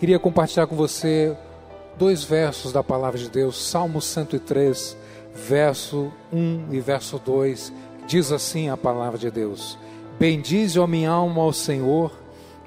Queria compartilhar com você dois versos da palavra de Deus, Salmo 103, verso 1 e verso 2. Diz assim a palavra de Deus: Bendize, a minha alma, ao Senhor,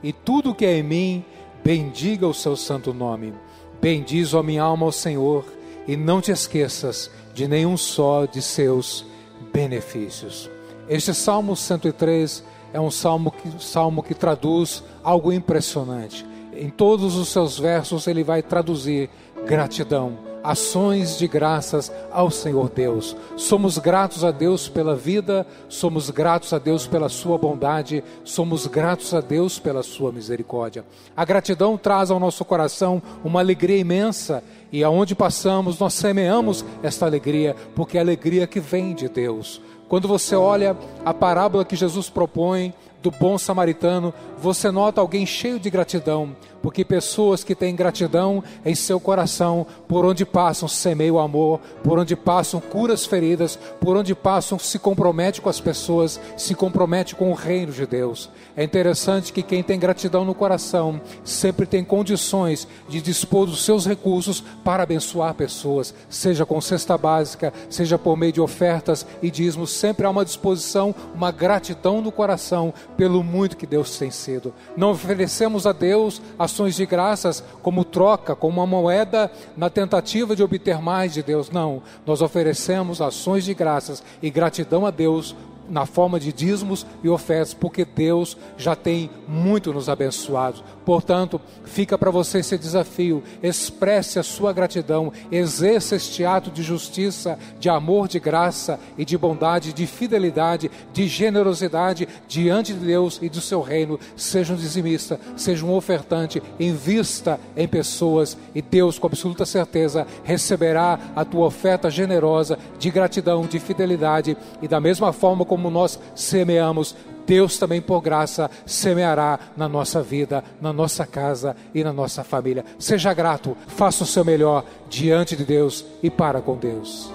e tudo que é em mim, bendiga o seu santo nome. Bendize, a minha alma, ao Senhor, e não te esqueças de nenhum só de seus benefícios. Este Salmo 103 é um salmo que, salmo que traduz algo impressionante. Em todos os seus versos ele vai traduzir gratidão, ações de graças ao Senhor Deus. Somos gratos a Deus pela vida, somos gratos a Deus pela sua bondade, somos gratos a Deus pela sua misericórdia. A gratidão traz ao nosso coração uma alegria imensa e aonde passamos nós semeamos esta alegria, porque é a alegria que vem de Deus. Quando você olha a parábola que Jesus propõe do bom samaritano, você nota alguém cheio de gratidão, porque pessoas que têm gratidão em seu coração, por onde passam, semeiam amor, por onde passam, curas feridas, por onde passam, se compromete com as pessoas, se compromete com o reino de Deus. É interessante que quem tem gratidão no coração sempre tem condições de dispor dos seus recursos para abençoar pessoas, seja com cesta básica, seja por meio de ofertas e dízimos, sempre há uma disposição, uma gratidão no coração pelo muito que Deus tem sido. Não oferecemos a Deus ações de graças como troca, como uma moeda na tentativa de obter mais de Deus. Não, nós oferecemos ações de graças e gratidão a Deus na forma de dízimos e ofertas, porque Deus já tem muito nos abençoado. Portanto, fica para você esse desafio: expresse a sua gratidão, exerça este ato de justiça, de amor, de graça e de bondade, de fidelidade, de generosidade diante de Deus e do seu reino. Seja um dizimista, seja um ofertante, invista em pessoas e Deus, com absoluta certeza, receberá a tua oferta generosa de gratidão, de fidelidade e da mesma forma como nós semeamos, Deus também, por graça, semeará na nossa vida, na nossa casa e na nossa família. Seja grato, faça o seu melhor diante de Deus e para com Deus.